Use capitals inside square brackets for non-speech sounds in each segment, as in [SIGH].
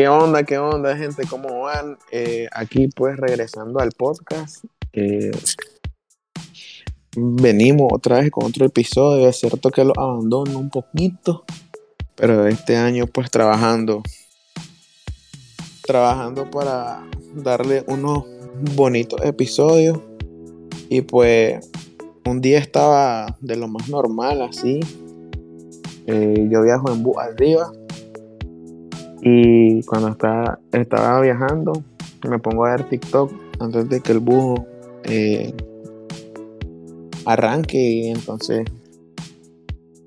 ¿Qué onda, qué onda, gente? ¿Cómo van? Eh, aquí pues regresando al podcast. Venimos otra vez con otro episodio. Es cierto que lo abandono un poquito, pero este año pues trabajando, trabajando para darle unos bonitos episodios. Y pues un día estaba de lo más normal así. Eh, yo viajo en bus arriba y cuando estaba, viajando, me pongo a ver TikTok antes de que el bus eh, arranque. Y entonces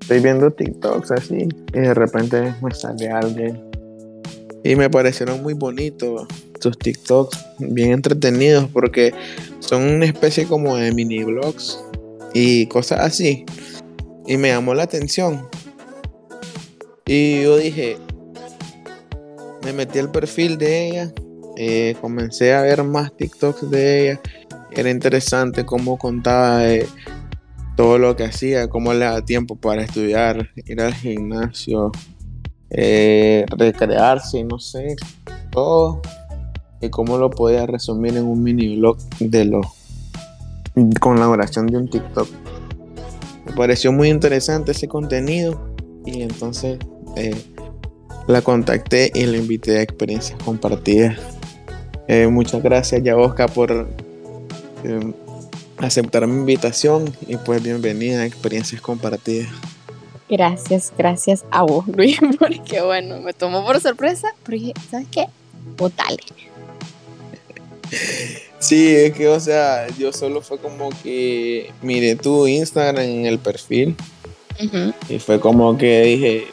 estoy viendo TikToks así. Y de repente me sale alguien. Y me parecieron muy bonitos sus TikToks, bien entretenidos, porque son una especie como de mini vlogs y cosas así. Y me llamó la atención. Y yo dije, me metí al perfil de ella, eh, comencé a ver más TikToks de ella. Era interesante cómo contaba de todo lo que hacía, cómo le daba tiempo para estudiar, ir al gimnasio, eh, recrearse, no sé, todo. Y cómo lo podía resumir en un mini blog de lo con la oración de un TikTok. Me pareció muy interesante ese contenido y entonces eh, la contacté y la invité a experiencias compartidas. Eh, muchas gracias, Yaosca, por eh, aceptar mi invitación y pues bienvenida a experiencias compartidas. Gracias, gracias a vos, Luis, [LAUGHS] porque bueno, me tomó por sorpresa, pero dije, ¿sabes qué? Votale. Sí, es que, o sea, yo solo fue como que miré tu Instagram en el perfil y fue como que dije,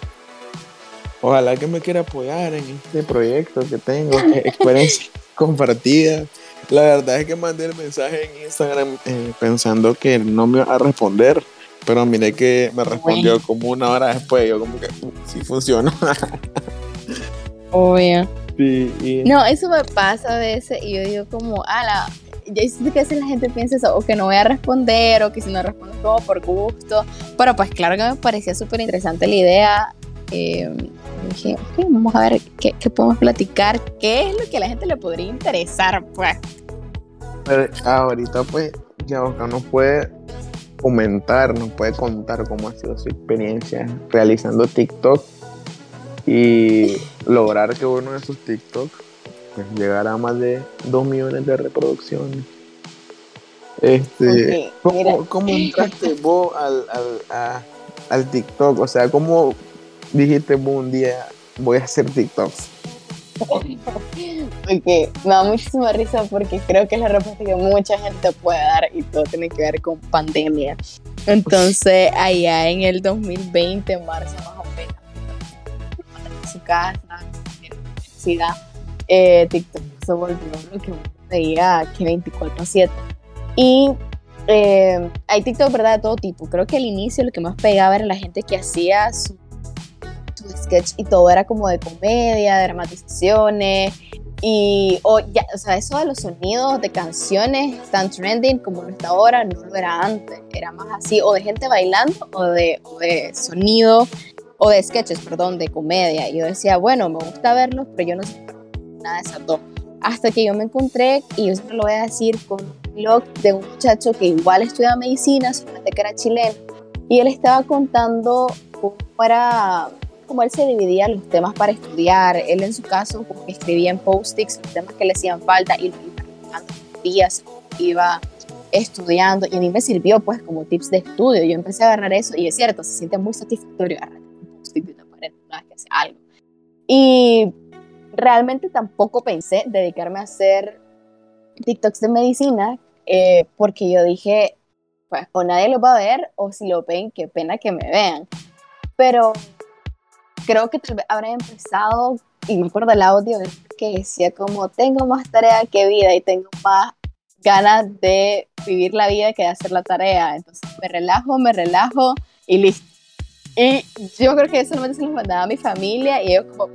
Ojalá que me quiera apoyar en este proyecto que tengo, [LAUGHS] experiencia compartida. La verdad es que mandé el mensaje en Instagram eh, pensando que no me iba a responder, pero miré que me respondió como una hora después. Yo, como que uh, sí funcionó. [LAUGHS] Obvio. Sí, No, eso me pasa a veces y yo digo, como, ala, ya sé que a veces la gente piensa eso, o que no voy a responder, o que si no respondo todo por gusto. Pero pues claro que me parecía súper interesante la idea. Eh, dije, ok, vamos a ver qué, podemos platicar, qué es lo que a la gente le podría interesar, pues. Pero ahorita, pues, ya Oscar nos puede comentar, nos puede contar cómo ha sido su experiencia realizando TikTok y lograr que uno de sus TikTok pues, llegara a más de 2 millones de reproducciones. Este, ¿cómo, entraste vos al, al, al TikTok? O sea, ¿cómo dijiste un día voy a hacer TikToks? [LAUGHS] porque me da muchísima risa porque creo que es la respuesta que mucha gente puede dar y todo tiene que ver con pandemia. Entonces, allá en el 2020, en marzo más o menos, en su casa, en la universidad, eh, TikTok se volvió lo que uno veía que 24-7. Y eh, hay TikTok, ¿verdad? De todo tipo. Creo que al inicio lo que más pegaba era la gente que hacía su sketch y todo era como de comedia, dramatizaciones. Y, o, ya, o sea, eso de los sonidos de canciones tan trending como no está ahora, no lo era antes. Era más así, o de gente bailando, o de, de sonido, o de sketches, perdón, de comedia. Y yo decía, bueno, me gusta verlos, pero yo no sé nada de esas dos. Hasta que yo me encontré, y yo siempre lo voy a decir, con un blog de un muchacho que igual estudia medicina, solamente que era chileno, y él estaba contando cómo era como él se dividía los temas para estudiar. Él en su caso escribía en post-its los temas que le hacían falta y iba días iba estudiando y a mí me sirvió pues como tips de estudio. Yo empecé a agarrar eso y es cierto, se siente muy satisfactorio agarrar un post-it de una pared una vez que hace algo. Y realmente tampoco pensé dedicarme a hacer TikToks de medicina eh, porque yo dije, pues o nadie lo va a ver o si lo ven, qué pena que me vean. Pero creo que tal vez habrá empezado, y me acuerdo el audio que decía como, tengo más tarea que vida y tengo más ganas de vivir la vida que de hacer la tarea. Entonces me relajo, me relajo y listo. Y yo creo que eso solamente se lo mandaba a mi familia y ellos como,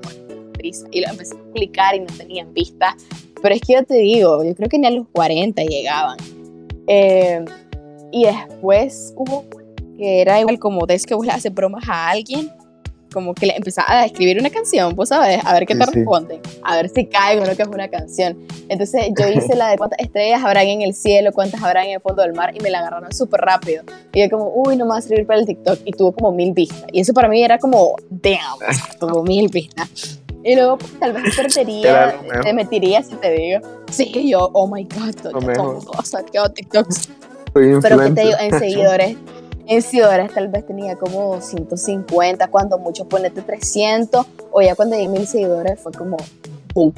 prisa. Y lo empecé a explicar y no tenían vista. Pero es que yo te digo, yo creo que ni a los 40 llegaban. Eh, y después hubo que era igual como, es que vos le haces bromas a alguien como que le empezaba a escribir una canción, pues sabes, a ver qué te responden, a ver si cae o no que es una canción. Entonces yo hice la de cuántas estrellas habrán en el cielo, cuántas habrán en el fondo del mar y me la agarraron súper rápido. Y yo como, uy, no me va a servir para el TikTok y tuvo como mil vistas. Y eso para mí era como, damn, [LAUGHS] tuvo mil vistas. Y luego pues, tal vez [LAUGHS] perdería, te metiría si te digo. Sí, yo, oh my god, todo, todo, TikToks. Pero que te digo, en seguidores en seguidores tal vez tenía como 150, cuando mucho ponete 300, o ya cuando llegué mil seguidores fue como boom.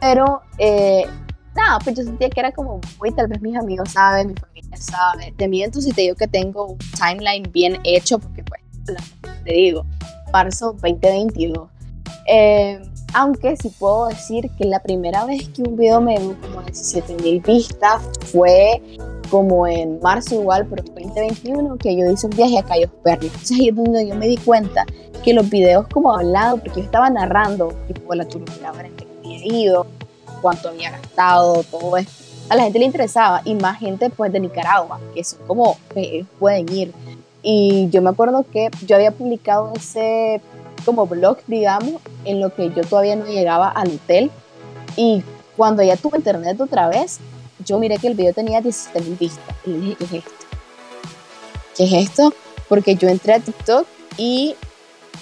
Pero eh, nada, pues yo sentía que era como, uy, tal vez mis amigos saben, mi familia sabe. Te miento si te digo que tengo un timeline bien hecho, porque pues, te digo, marzo 2022. Eh, aunque sí puedo decir que la primera vez que un video me dio como 17 mil vistas fue como en marzo igual, pero en 2021, que yo hice un viaje a Cayos Perlas. Entonces ahí es donde yo me di cuenta que los videos como hablado, porque yo estaba narrando tipo la turística en que había ido, cuánto había gastado, todo esto, a la gente le interesaba y más gente pues de Nicaragua, que son como, que pueden ir. Y yo me acuerdo que yo había publicado ese como blog, digamos, en lo que yo todavía no llegaba al hotel y cuando ya tuve internet otra vez, yo miré que el video tenía 17 mil vistas y dije, ¿qué es esto? ¿Qué es esto? Porque yo entré a TikTok y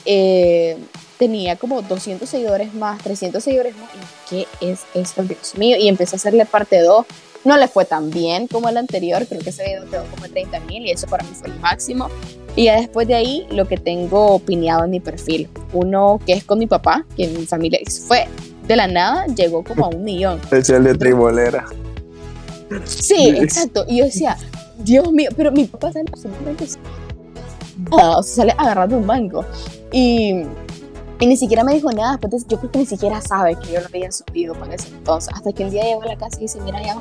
eh, tenía como 200 seguidores más, 300 seguidores más. ¿Y qué es esto, Dios mío? Y empecé a hacerle parte 2. No le fue tan bien como el anterior, creo que ese video quedó como 30 mil y eso para mí fue el máximo. Y ya después de ahí, lo que tengo opinado en mi perfil. Uno que es con mi papá, que en mi familia fue de la nada, llegó como a un millón. Especial de tribolera. Sí, exacto. Y yo decía, Dios mío, pero mi papá sale absolutamente nada, o sea, sale agarrando un banco. Y, y, ni siquiera me dijo nada, después yo creo que ni siquiera sabe que yo lo había subido para ese entonces. Hasta que el día llegó a la casa y dice, mira, ya,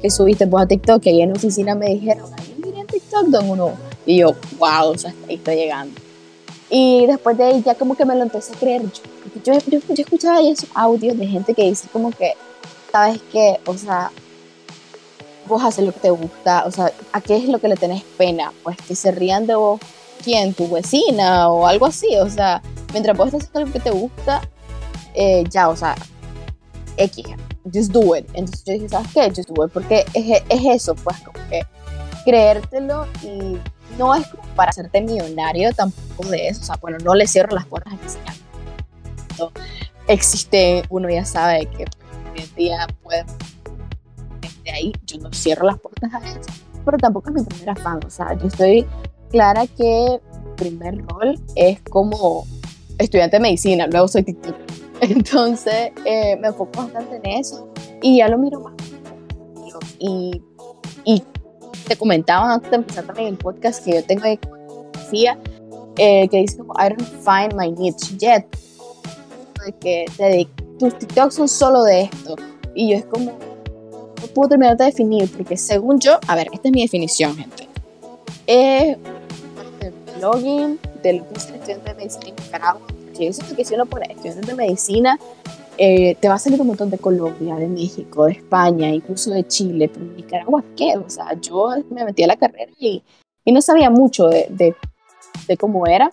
que subiste vos a TikTok, y ahí en la oficina me dijeron, ay, miré en TikTok, don uno. Y yo, wow, o sea, ahí está llegando. Y después de ahí ya como que me lo empecé a creer. Yo, yo, yo, yo escuchaba esos audios de gente que dice como que, ¿sabes qué? O sea, vos haces lo que te gusta, o sea, ¿a qué es lo que le tenés pena? Pues que se rían de vos, ¿quién? ¿Tu vecina o algo así? O sea, mientras vos estás haciendo algo que te gusta, eh, ya, o sea, X, just do it. Entonces yo dije, ¿sabes qué? Just do it, porque es, es eso, pues, como que creértelo y no es como para hacerte millonario tampoco de eso, o sea, bueno, no le cierro las puertas a que sea. Existe, uno ya sabe que hoy en día puede de ahí yo no cierro las puertas a eso, pero tampoco es mi primera fan, o sea, yo estoy clara que mi primer rol es como estudiante de medicina, luego soy TikTok. [LAUGHS] Entonces eh, me enfoco bastante en eso y ya lo miro más. Y, y te comentaba antes de empezar también el podcast que yo tengo de fotografía eh, que dice como I don't find my niche yet. que te, tus TikToks son solo de esto. Y yo es como, puedo terminar de definir, porque según yo, a ver, esta es mi definición, gente. Es el blogging de lo que es estudiante de medicina en Nicaragua. Yo siento que si uno pone estudiante de medicina, eh, te va a salir un montón de Colombia, de México, de España, incluso de Chile, pero Nicaragua, ¿qué? O sea, yo me metí a la carrera y, y no sabía mucho de, de, de cómo era.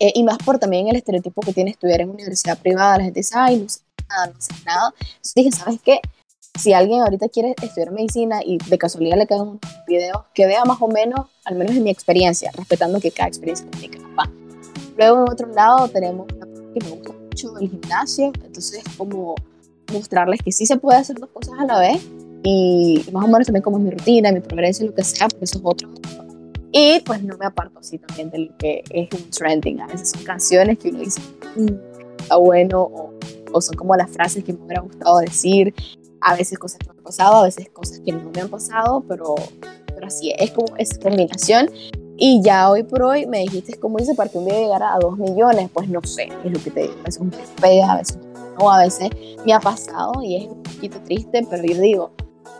Eh, y más por también el estereotipo que tiene estudiar en universidad privada. La gente dice, ay, no sé nada, no sé nada. Entonces dije, ¿sabes qué? Si alguien ahorita quiere estudiar medicina y de casualidad le quedan unos videos, que vea más o menos, al menos en mi experiencia, respetando que cada experiencia tiene capaz. Luego, en otro lado, tenemos una que me gusta mucho, el gimnasio. Entonces, como mostrarles que sí se puede hacer dos cosas a la vez y más o menos también como es mi rutina, mi progreso, lo que sea, porque eso es otro. Y pues no me aparto así también de lo que es un trending. A veces son canciones que uno dice, mm, está bueno, o, o, son como las frases que me hubiera gustado decir a veces cosas que me han pasado, a veces cosas que no me han pasado, pero, pero así es, como esa combinación. Y ya hoy por hoy me dijiste cómo hice para que un día llegara a 2 millones, pues no sé, es lo que te digo, a veces un pega, a veces no, a veces me ha pasado y es un poquito triste, pero yo digo,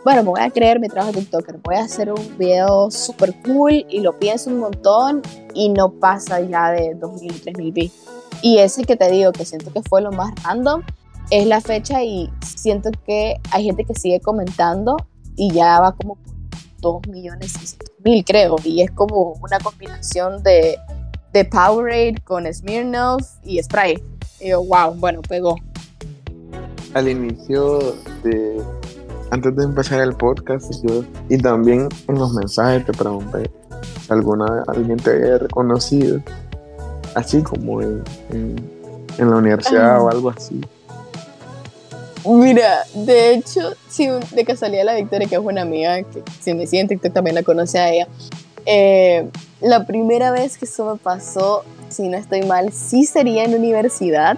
bueno, me voy a creer mi trabajo de TikToker, voy a hacer un video súper cool y lo pienso un montón y no pasa ya de 2.000, 3.000 vistas. Y ese que te digo, que siento que fue lo más random, es la fecha y siento que hay gente que sigue comentando y ya va como 2 millones mil creo y es como una combinación de, de Powerade con Smirnoff y spray. Y yo, wow, bueno, pegó. Al inicio de, antes de empezar el podcast, yo, y también en los mensajes te pregunté si alguna alguien te había reconocido, así como en, en, la universidad o algo así. Mira, de hecho, sí, de casualidad la Victoria, que es una amiga, que si me sigue en TikTok también la conoce a ella, eh, la primera vez que eso me pasó, si no estoy mal, sí sería en universidad.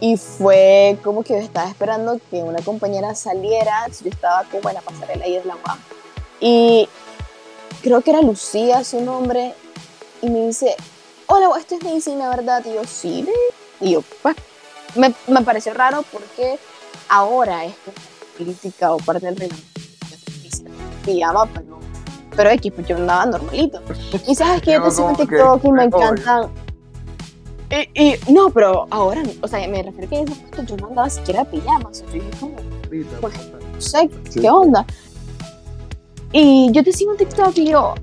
Y fue como que estaba esperando que una compañera saliera. Yo estaba como en la pasarela ahí de la UAM. Y creo que era Lucía su nombre. Y me dice, hola, esto es medicina, ¿verdad? Y yo, sí. Y yo, pues, me, me pareció raro porque ahora es política o parte del. Pijama, pero pero X, pues yo andaba normalito. Y sabes que yo te sigo en TikTok y me encantan. Y, y, no, pero ahora, o sea, me refiero a que en ese momento yo no andaba siquiera pijamas. Yo dije, como, pues, no sé, ¿qué onda? Y yo te sigo en TikTok y yo,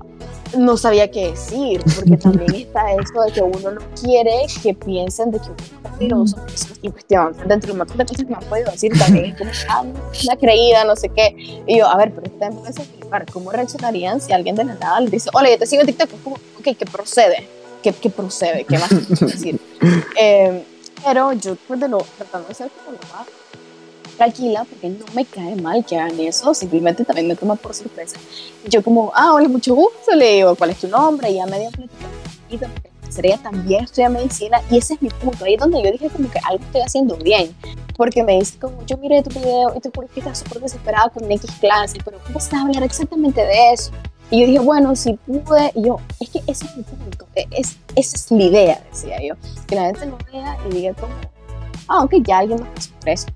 no sabía qué decir, porque [LAUGHS] también está eso de que uno no quiere que piensen de que uno es peligroso, y cuestión, dentro de un montón de cosas que me han podido decir también, como, ah, una creída, no sé qué, y yo, a ver, pero esta empieza a explicar, ¿cómo reaccionarían si alguien de la nada le dice, hola, yo te sigo en TikTok, es como, ok, ¿qué procede? ¿Qué, qué procede? ¿Qué más decir? [LAUGHS] eh, pero yo, pues, de lo, tratando de ser como lo más tranquila porque no me cae mal que hagan eso, simplemente también me toma por sorpresa. Yo como, ah, hola, mucho gusto, le digo, ¿cuál es tu nombre? Y ya medio platicando, sería también estudiar medicina y ese es mi punto, ahí es donde yo dije como que algo estoy haciendo bien, porque me dice como, yo miré tu video y te juro que estás súper desesperada con X clase, pero ¿cómo vas a hablar exactamente de eso? Y yo dije, bueno, si pude, y yo, es que ese es mi punto, e, es, esa es la idea, decía yo, que la gente lo vea y diga como, ah, ok, ya alguien por eso.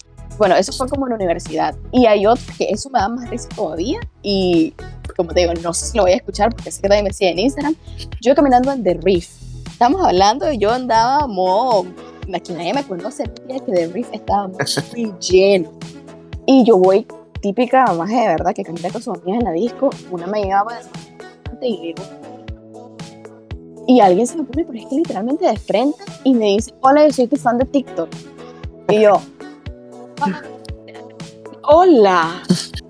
Bueno, eso fue como en la universidad. Y hay otro que eso me da más risa todavía. Y como te digo, no sé si lo voy a escuchar porque sé que también me sigue en Instagram. Yo caminando en The Reef. Estamos hablando y yo andaba modo. Aquí nadie me conoce, que The Reef estaba muy [LAUGHS] lleno. Y yo voy típica más de verdad que camina con sus amigas en la disco. Una me llevaba de y y alguien se me pone, pero es que literalmente de frente y me dice, hola, yo soy tu fan de TikTok. Y yo, hola.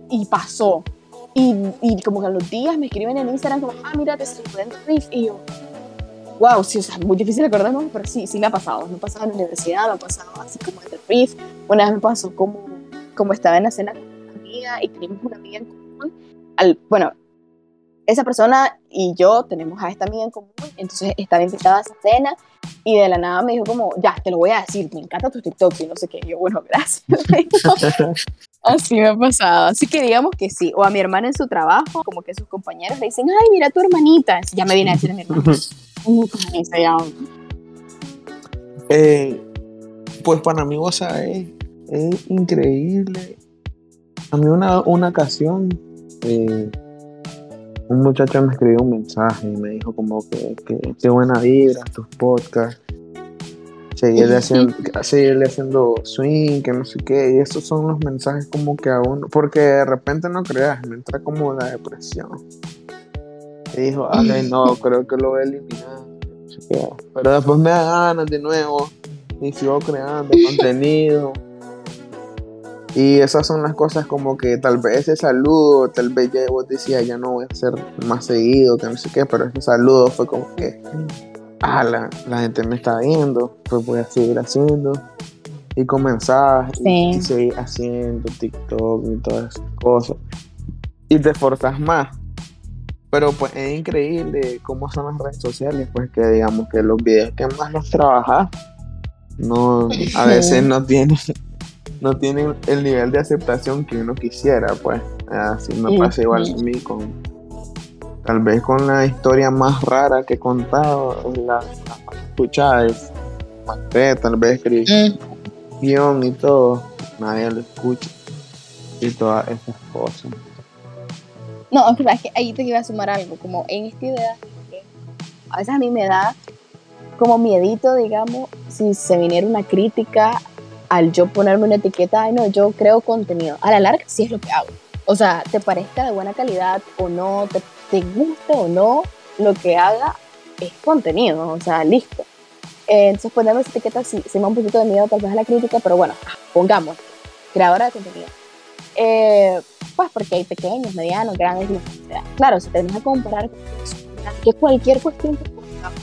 Y pasó. Y, y, como que a los días me escriben en Instagram como, ah, mira, te estoy en Riff. Y yo, wow, sí, o sea, muy difícil acordarme, pero sí, sí me ha pasado. Me ha pasado en la universidad, me ha pasado así como en el Riff. Una vez me pasó como, como estaba en la cena con una amiga y teníamos una amiga en común. Al, bueno, esa persona y yo tenemos a esta amiga en común, entonces estaba invitada a esa cena y de la nada me dijo como, ya, te lo voy a decir, me encanta tu TikTok y no sé qué. Y yo, bueno, gracias. [LAUGHS] Así me ha pasado. Así que digamos que sí. O a mi hermana en su trabajo, como que sus compañeros le dicen, ay, mira tu hermanita. Ya me viene a decir a mi hermana. [LAUGHS] eh, pues para mí, o sea, es, es increíble. A mí una, una ocasión... Eh, un muchacho me escribió un mensaje y me dijo como que, qué buena vibra tus podcasts, seguirle haciendo, seguirle haciendo swing, que no sé qué, y esos son los mensajes como que a uno, porque de repente no creas, me entra como la depresión. Y dijo, ay no, [LAUGHS] creo que lo voy a eliminar. Pero después me da ganas de nuevo y sigo creando [LAUGHS] contenido. Y esas son las cosas como que tal vez ese saludo, tal vez ya vos decías, ya no voy a hacer más seguido, que no sé qué, pero ese saludo fue como que, ah, la, la gente me está viendo, pues voy a seguir haciendo. Y comenzar y, seguir haciendo TikTok y todas esas cosas. Y te esforzas más. Pero pues es increíble cómo son las redes sociales, pues que digamos que los videos que más los trabajas, no, a veces no tienen no tienen el nivel de aceptación que uno quisiera, pues. Así me pasa igual a mí con. Tal vez con la historia más rara que he contado, la, más escuchada es tal vez escribí mm. guion y todo, nadie lo escucha y todas esas cosas. No, es que ahí te iba a sumar algo, como en esta idea, a veces a mí me da como miedito, digamos, si se viniera una crítica al yo ponerme una etiqueta, ay no, yo creo contenido. A la larga sí es lo que hago. O sea, te parezca de buena calidad o no, te, te guste o no lo que haga, es contenido, o sea, listo. Entonces ponemos esa etiqueta si se me da un poquito de miedo tal vez a la crítica, pero bueno, pongamos, creadora de contenido. Eh, pues porque hay pequeños, medianos, grandes, y Claro, si tenemos que comparar que cualquier cuestión que pongamos,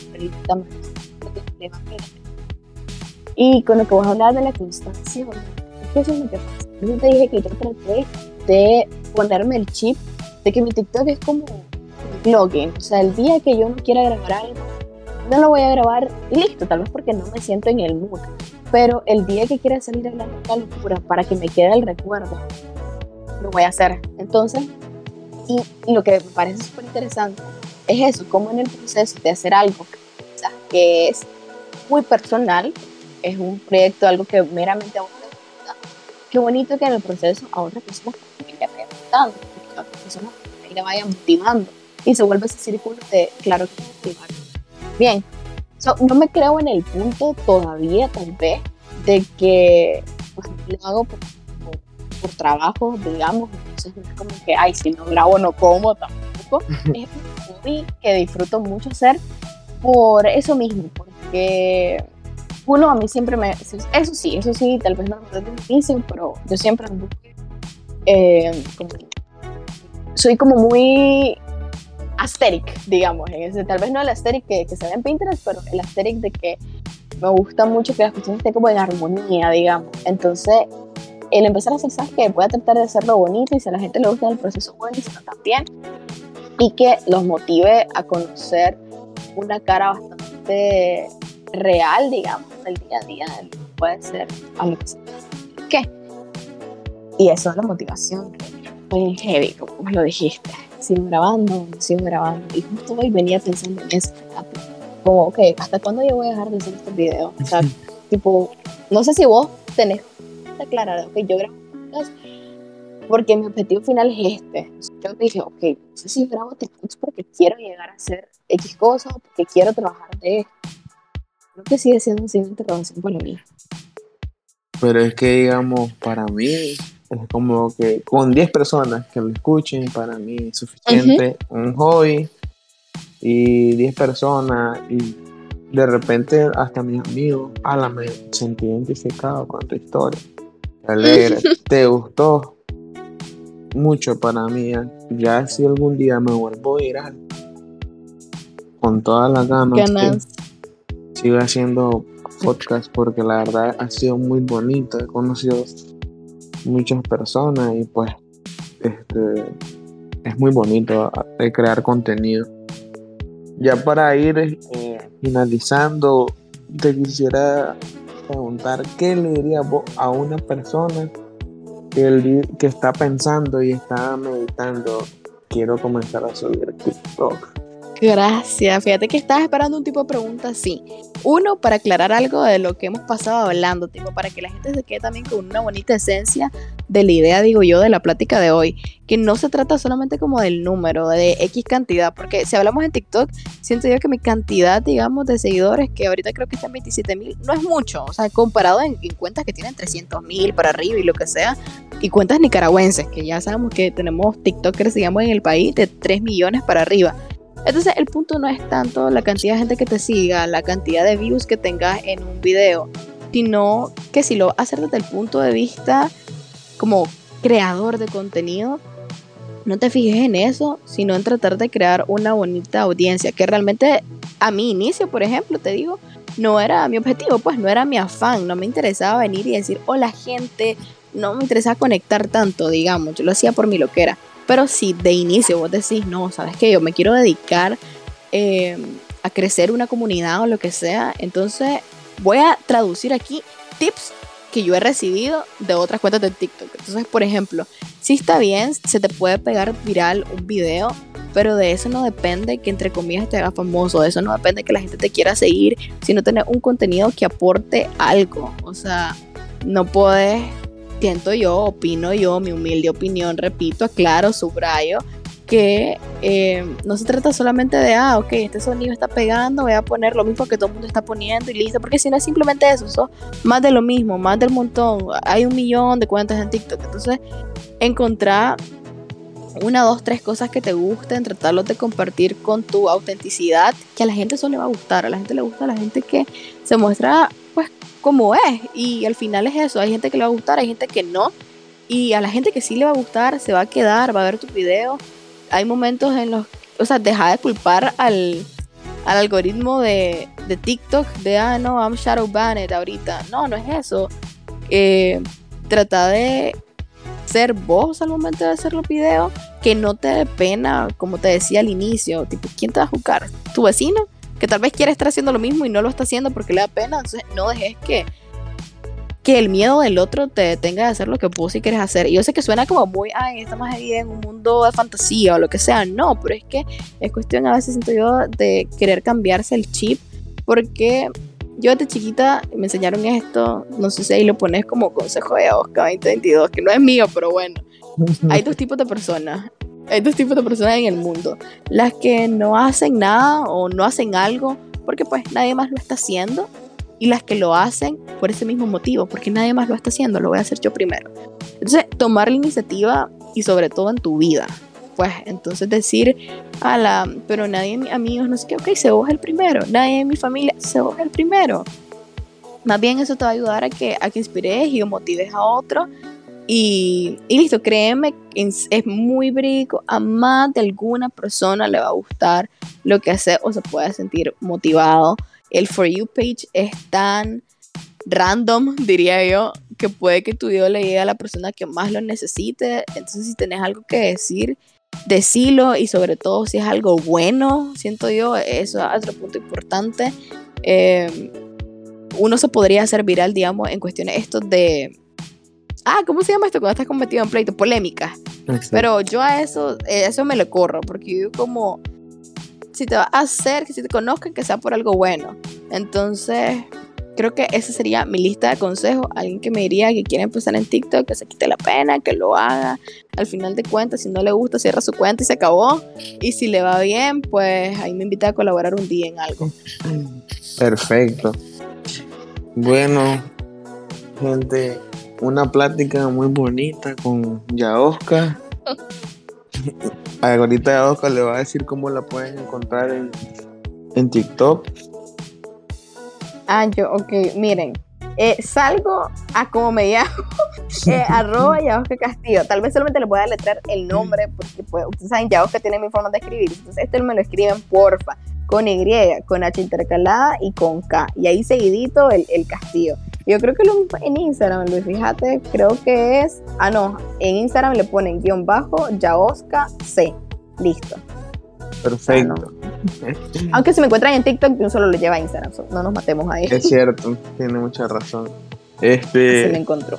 y con lo que vas a hablar de la constancia, es que eso es lo que pasa. Yo te dije que yo traté de ponerme el chip de que mi TikTok es como login. O sea, el día que yo no quiera grabar algo, no lo voy a grabar y listo, tal vez porque no me siento en el mood. Pero el día que quiera salir a la locura para que me quede el recuerdo, lo voy a hacer. Entonces, y, lo que me parece súper interesante es eso, como en el proceso de hacer algo que es muy personal, es un proyecto, algo que meramente a uno le gusta, qué bonito que en el proceso a otras personas también le vaya gustando, que a otras personas le vayan motivando y se vuelve ese círculo de, claro, que motivar. Bien, no me creo en el punto todavía, tal vez, de que pues, lo hago por, por, trabajo, digamos, entonces no es como que, ay, si no grabo no como tampoco. [LAUGHS] es un hobby que disfruto mucho hacer por eso mismo, porque uno a mí siempre me, eso sí, eso sí, tal vez no es difícil, pero yo siempre eh, soy como muy aesthetic, digamos, en ese, tal vez no el aesthetic que, que, se ve en Pinterest, pero el aesthetic de que me gusta mucho que las cuestiones estén como en armonía, digamos. Entonces, el empezar a hacer, ¿sabes que Voy a tratar de hacerlo bonito y si a la gente le gusta el proceso buenísimo también. Y que los motive a conocer una cara bastante real, digamos, del día a día, puede ser algo que ¿Qué? Y eso es la motivación, fue heavy, como lo dijiste sigo grabando, sigo grabando. Y justo hoy venía pensando en eso. Como, ok, ¿hasta cuándo yo voy a dejar de hacer estos videos? O sea, tipo, no sé si vos tenés clara de, ok, yo grabo porque mi objetivo final es este. Yo dije, ok, no sé si grabo TikToks porque quiero llegar a hacer X cosas o porque quiero trabajar de esto. Creo que sigue siendo una interrogación para mí. Pero es que, digamos, para mí, es como que con 10 personas que me escuchen, para mí es suficiente. Un hobby y 10 personas y de repente hasta mis amigos, ala, me sentí identificado con tu historia. Alegre, [LAUGHS] te gustó mucho para mí. Ya si algún día me vuelvo a ir con todas las ganas, sigo haciendo podcast porque la verdad ha sido muy bonito. He conocido muchas personas y pues este, es muy bonito crear contenido. Ya para ir eh, finalizando, te quisiera preguntar qué le diría a una persona que está pensando y está meditando, quiero comenzar a subir TikTok. Gracias. Fíjate que estás esperando un tipo de pregunta así. Uno, para aclarar algo de lo que hemos pasado hablando, tipo, para que la gente se quede también con una bonita esencia de la idea, digo yo, de la plática de hoy. Que no se trata solamente como del número, de X cantidad, porque si hablamos en TikTok, siento yo que mi cantidad, digamos, de seguidores, que ahorita creo que está en 27 mil, no es mucho. O sea, comparado en, cuentas que tienen 300 mil para arriba y lo que sea, y cuentas nicaragüenses, que ya sabemos que tenemos TikTokers, digamos, en el país de 3 millones para arriba. Entonces el punto no es tanto la cantidad de gente que te siga, la cantidad de views que tengas en un video, sino que si lo haces desde el punto de vista como creador de contenido, no te fijes en eso, sino en tratar de crear una bonita audiencia, que realmente a mi inicio, por ejemplo, te digo, no era mi objetivo, pues no era mi afán, no me interesaba venir y decir, hola gente, no me interesaba conectar tanto, digamos, yo lo hacía por mi loquera. Pero si de inicio vos decís, no, sabes que yo me quiero dedicar em, a crecer una comunidad o lo que sea, entonces voy a traducir aquí tips que yo he recibido de otras cuentas de TikTok. Entonces, por ejemplo, si está bien, se te puede pegar viral un video, pero de eso no depende que entre comillas te haga famoso, de eso no depende que la gente te quiera seguir, sino tener un contenido que aporte algo. O sea, no puedes siento yo, opino yo, mi humilde opinión, repito, aclaro, subrayo, que eh, no se trata solamente de, ah, ok, este sonido está pegando, voy a poner lo mismo que todo el mundo está poniendo y listo, porque si no es simplemente eso, eso más de lo mismo, más del montón, hay un millón de cuentas en TikTok, entonces encontrar una, dos, tres cosas que te gusten, tratarlos de compartir con tu autenticidad, que a la gente eso le va a gustar, a la gente le gusta a la gente que se muestra pues como es y al final es eso, hay gente que le va a gustar, hay gente que no y a la gente que sí le va a gustar se va a quedar, va a ver tu video. Hay momentos en los, o sea, deja de culpar al, al algoritmo de, de, TikTok de, ah, no, I'm shadow banned ahorita. No, no es eso. Eh, trata de ser vos al momento de hacer los videos, que no te dé pena, como te decía al inicio, tipo, ¿quién te va a juzgar? ¿Tu vecino? Que tal vez quiere estar haciendo lo mismo y no lo está haciendo porque le da pena, entonces no dejes que, que el miedo del otro te detenga de hacer lo que vos sí quieres hacer. Y yo sé que suena como muy, ay, estamos ahí en un mundo de fantasía o lo que sea, no, pero es que es cuestión a veces siento yo de querer cambiarse el chip porque yo desde chiquita me enseñaron esto, no sé si ahí lo pones como consejo de Oscar 2022, que no es mío, pero bueno. [LAUGHS] Hay dos tipos de personas. Hay dos tipos de personas en el mundo. Las que no hacen nada o no hacen algo porque pues nadie más lo está haciendo. Y las que lo hacen por ese mismo motivo, porque nadie más lo está haciendo, lo voy a hacer yo primero. Entonces, tomar la iniciativa y sobre todo en tu vida pues entonces decir, a la, pero nadie de mis amigos, no sé qué, ok, se vos el primero, nadie de mi familia, se vos el primero. Más bien eso te va a ayudar a que, a que inspires y motives a otro. Y, y, listo, créeme, es, es muy brico, a más de alguna persona le va a gustar lo que hace o se puede sentir motivado. El For You page es tan random, [LAUGHS] diría yo, que puede que tu video le llegue a la persona que más lo necesite. Entonces, si tenés algo que decir, decirlo y sobre todo si es algo bueno, siento yo, eso es otro punto importante. Eh, uno se podría hacer viral, digamos, en cuestiones estos de... Ah, ¿cómo se llama esto cuando estás cometido en pleito? Polémica. Pero yo a eso, eh, eso me lo corro, porque yo como, si te va a hacer, que si te conozcan, que sea por algo bueno. Entonces, creo que esa sería mi lista de consejos. Alguien que me diría que quiere empezar en TikTok, que se quite la pena, que lo haga. Al final de cuentas, si no le gusta, cierra su cuenta y se acabó. Y si le va bien, pues ahí me invita a colaborar un día en algo. Perfecto. Bueno, gente, una plática muy bonita con Yaosca. [LAUGHS] Ahorita Yaosca le va a decir cómo la pueden encontrar en, en TikTok Ah, yo, ok, miren. Eh, salgo a como me llamo, [LAUGHS] eh, [LAUGHS] arroba Yaosca Castillo. Tal vez solamente le voy a letrar el nombre, porque pues, ustedes saben, Yaosca tiene mi forma de escribir. Entonces, esto me lo escriben, porfa, con Y, con H intercalada y con K. Y ahí seguidito el, el Castillo. Yo creo que lo en Instagram, Luis, fíjate, creo que es. Ah, no, en Instagram le ponen guion bajo Yaosca C. Listo. Perfecto. Aunque si me encuentran en TikTok, yo solo lo lleva a Instagram. no nos matemos ahí. Es cierto, tiene mucha razón. Este, Se me encontró.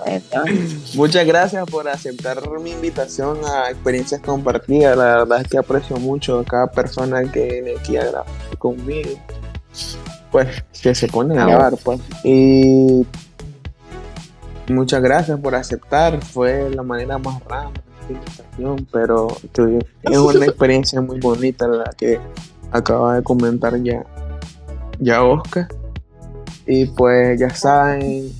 Muchas gracias por aceptar mi invitación a experiencias compartidas. La verdad es que aprecio mucho a cada persona que viene aquí a grabar conmigo. Pues que se pone a grabar, pues. Y muchas gracias por aceptar. Fue la manera más rápida pero es una [LAUGHS] experiencia muy bonita la que acaba de comentar ya, ya Oscar. Y pues ya saben,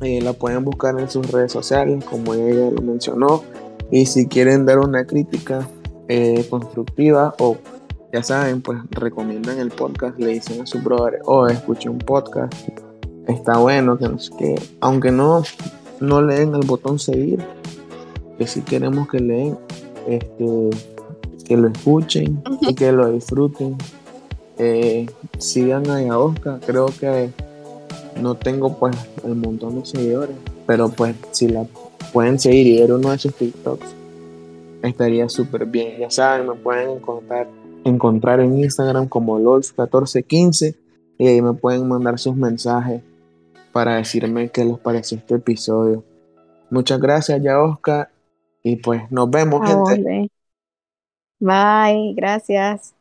eh, la pueden buscar en sus redes sociales, como ella lo mencionó. Y si quieren dar una crítica eh, constructiva o ya saben, pues recomiendan el podcast, le dicen a su brother, oh, escuché un podcast, está bueno, que, que aunque no, no leen el botón seguir, que si queremos que leen, este, que lo escuchen y que lo disfruten. Eh, sigan a Oscar, creo que no tengo pues el montón de seguidores, pero pues si la pueden seguir y ver uno de sus TikToks, estaría súper bien. Ya saben, me pueden encontrar, encontrar en Instagram como LOLF1415 y ahí me pueden mandar sus mensajes para decirme qué les pareció este episodio. Muchas gracias, ya Oscar, y pues nos vemos, gente. Bye, gracias.